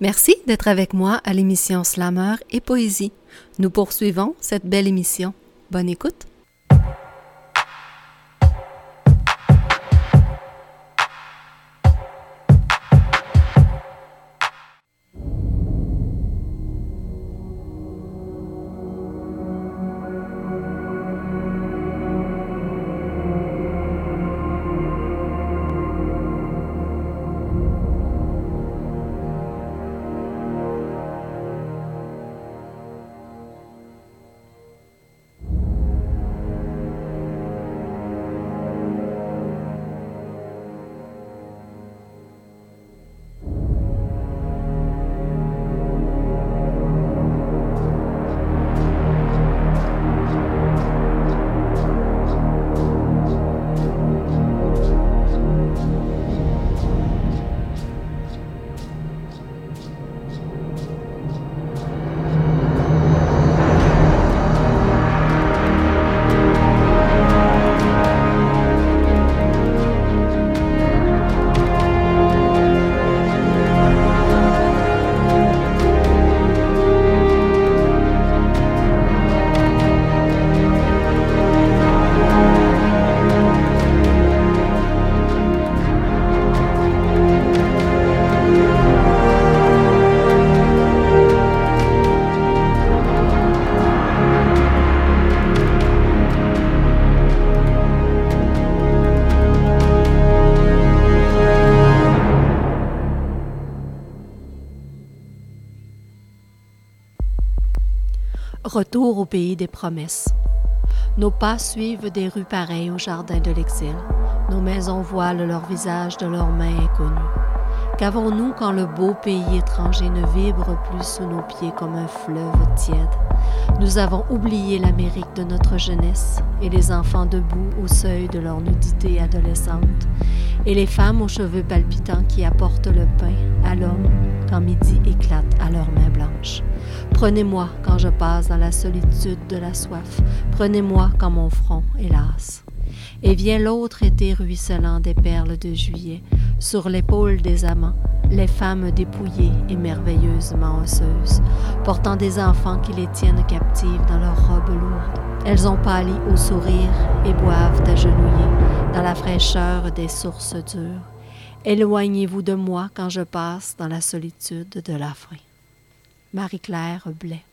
Merci d'être avec moi à l'émission Slammer et Poésie. Nous poursuivons cette belle émission. Bonne écoute. Pays des promesses. Nos pas suivent des rues pareilles au jardin de l'exil. Nos maisons voilent leur visage de leurs mains inconnues. Qu'avons-nous quand le beau pays étranger ne vibre plus sous nos pieds comme un fleuve tiède? Nous avons oublié l'Amérique de notre jeunesse et les enfants debout au seuil de leur nudité adolescente et les femmes aux cheveux palpitants qui apportent le pain à l'homme quand midi éclate à leurs mains blanches. Prenez-moi quand je passe dans la solitude de la soif. Prenez-moi quand mon front est las. Et vient l'autre été ruisselant des perles de juillet, sur l'épaule des amants, les femmes dépouillées et merveilleusement osseuses, portant des enfants qui les tiennent captives dans leurs robes lourdes. Elles ont pâli au sourire et boivent agenouillées dans la fraîcheur des sources dures. Éloignez-vous de moi quand je passe dans la solitude de la faim. Marie-Claire Blais.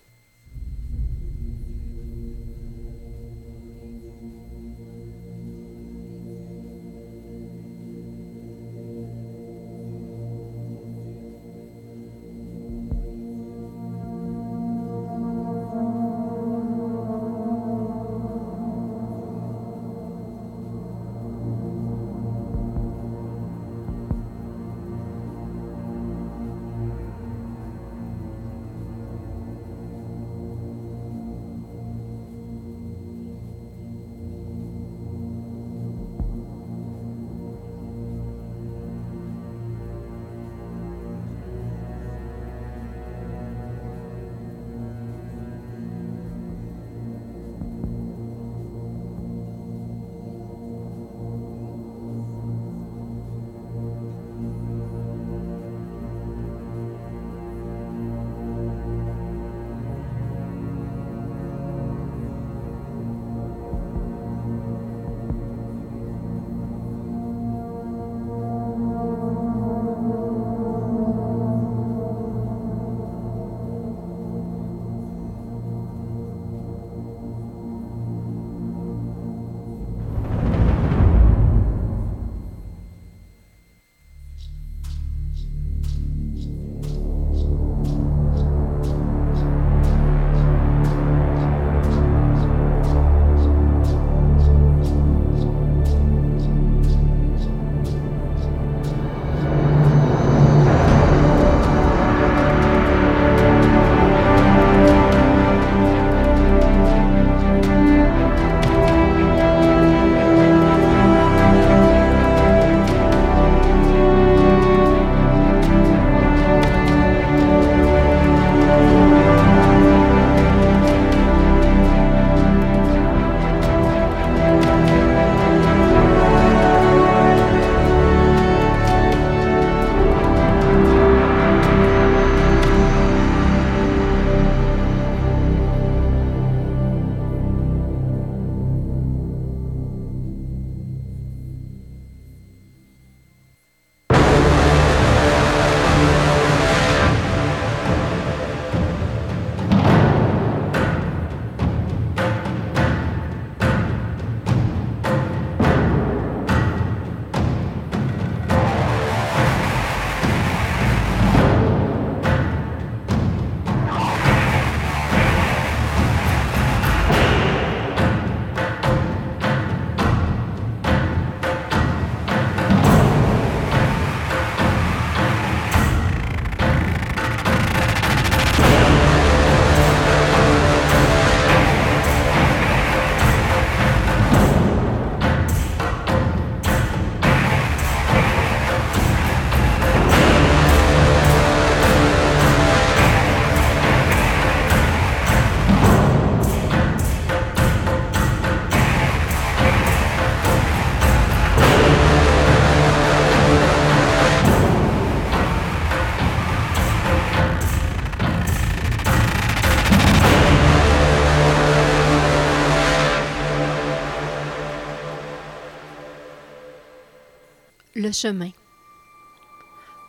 Le chemin.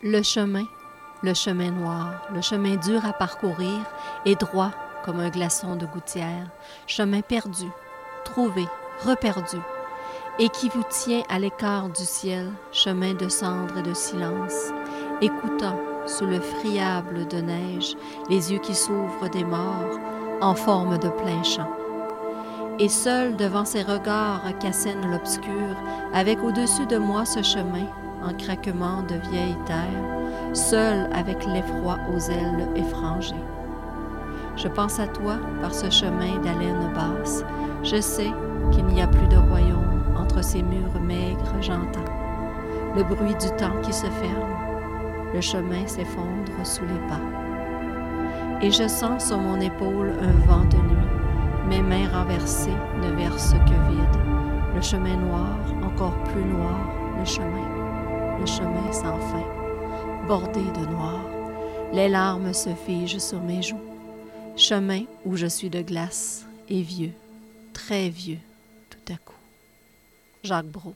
Le chemin, le chemin noir, le chemin dur à parcourir et droit comme un glaçon de gouttière, chemin perdu, trouvé, reperdu, et qui vous tient à l'écart du ciel, chemin de cendre et de silence, écoutant sous le friable de neige les yeux qui s'ouvrent des morts en forme de plein champ. Et seul devant ces regards qu'assène l'obscur, avec au-dessus de moi ce chemin, en craquement de vieille terre, seul avec l'effroi aux ailes effrangées. Je pense à toi par ce chemin d'haleine basse. Je sais qu'il n'y a plus de royaume entre ces murs maigres, j'entends le bruit du temps qui se ferme. Le chemin s'effondre sous les pas. Et je sens sur mon épaule un vent de nuit. Mes mains renversées ne versent que vide. Le chemin noir, encore plus noir, le chemin. Le chemin sans fin, bordé de noir. Les larmes se figent sur mes joues. Chemin où je suis de glace et vieux, très vieux, tout à coup. Jacques Brault.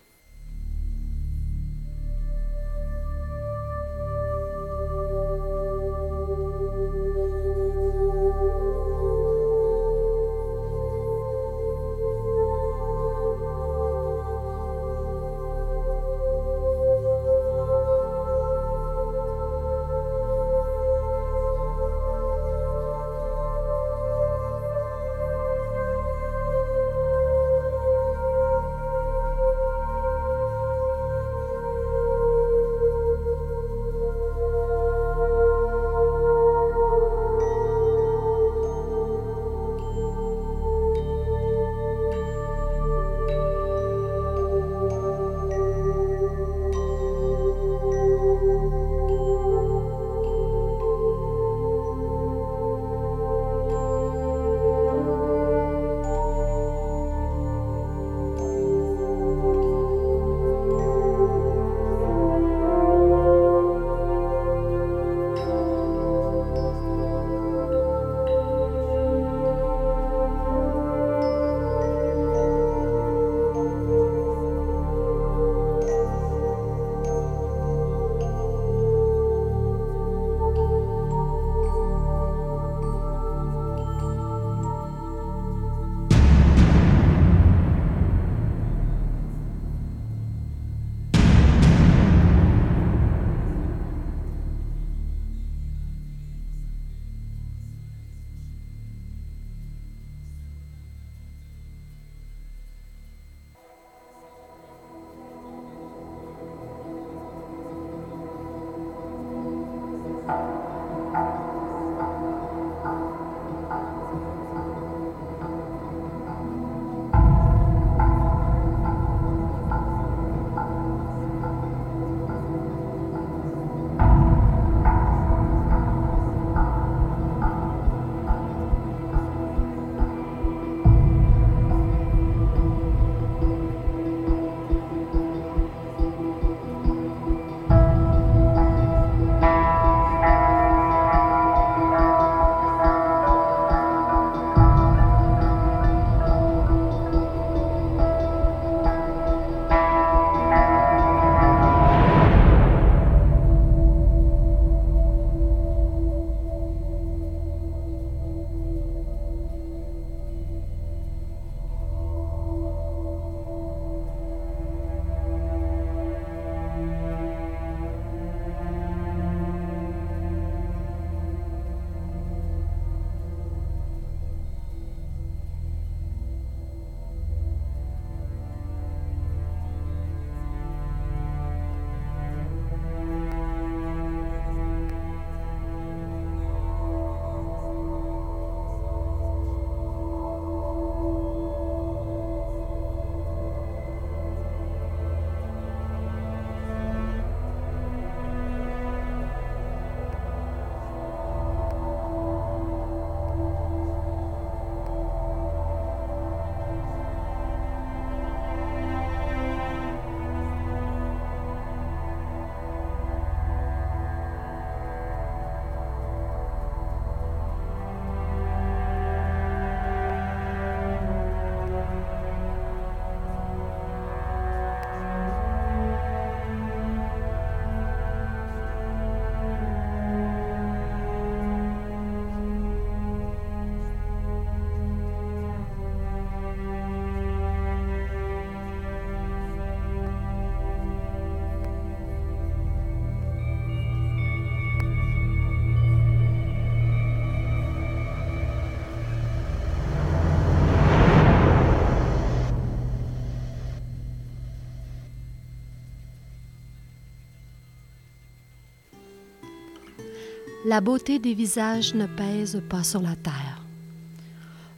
La beauté des visages ne pèse pas sur la terre.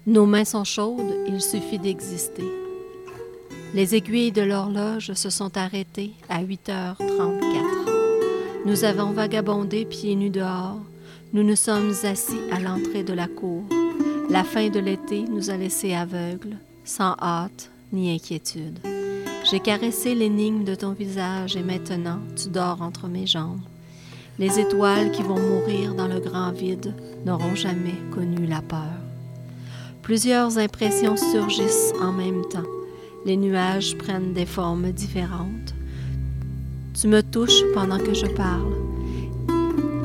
Nos mains sont chaudes, il suffit d'exister. Les aiguilles de l'horloge se sont arrêtées à 8h34. Nous avons vagabondé pieds nus dehors. Nous nous sommes assis à l'entrée de la cour. La fin de l'été nous a laissés aveugles, sans hâte ni inquiétude. J'ai caressé l'énigme de ton visage et maintenant tu dors entre mes jambes. Les étoiles qui vont mourir dans le grand vide n'auront jamais connu la peur. Plusieurs impressions surgissent en même temps. Les nuages prennent des formes différentes. Tu me touches pendant que je parle.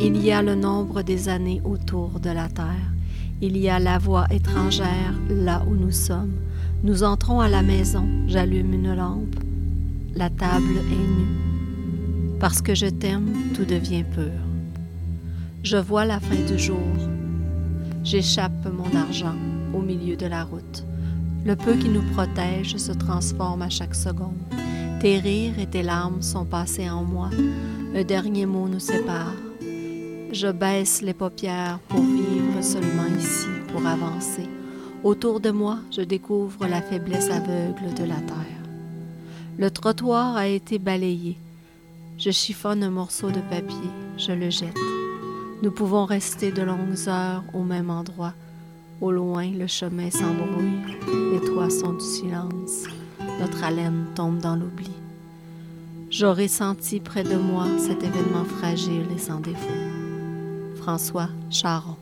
Il y a le nombre des années autour de la Terre. Il y a la voix étrangère là où nous sommes. Nous entrons à la maison. J'allume une lampe. La table est nue. Parce que je t'aime, tout devient pur. Je vois la fin du jour. J'échappe mon argent au milieu de la route. Le peu qui nous protège se transforme à chaque seconde. Tes rires et tes larmes sont passés en moi. Un dernier mot nous sépare. Je baisse les paupières pour vivre seulement ici, pour avancer. Autour de moi, je découvre la faiblesse aveugle de la terre. Le trottoir a été balayé. Je chiffonne un morceau de papier, je le jette. Nous pouvons rester de longues heures au même endroit. Au loin, le chemin s'embrouille, les toits sont du silence, notre haleine tombe dans l'oubli. J'aurais senti près de moi cet événement fragile et sans défaut. François Charon.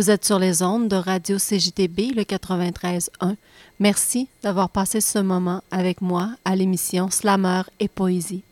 Vous êtes sur les ondes de Radio CJTB, le 93.1. Merci d'avoir passé ce moment avec moi à l'émission Slammer et Poésie.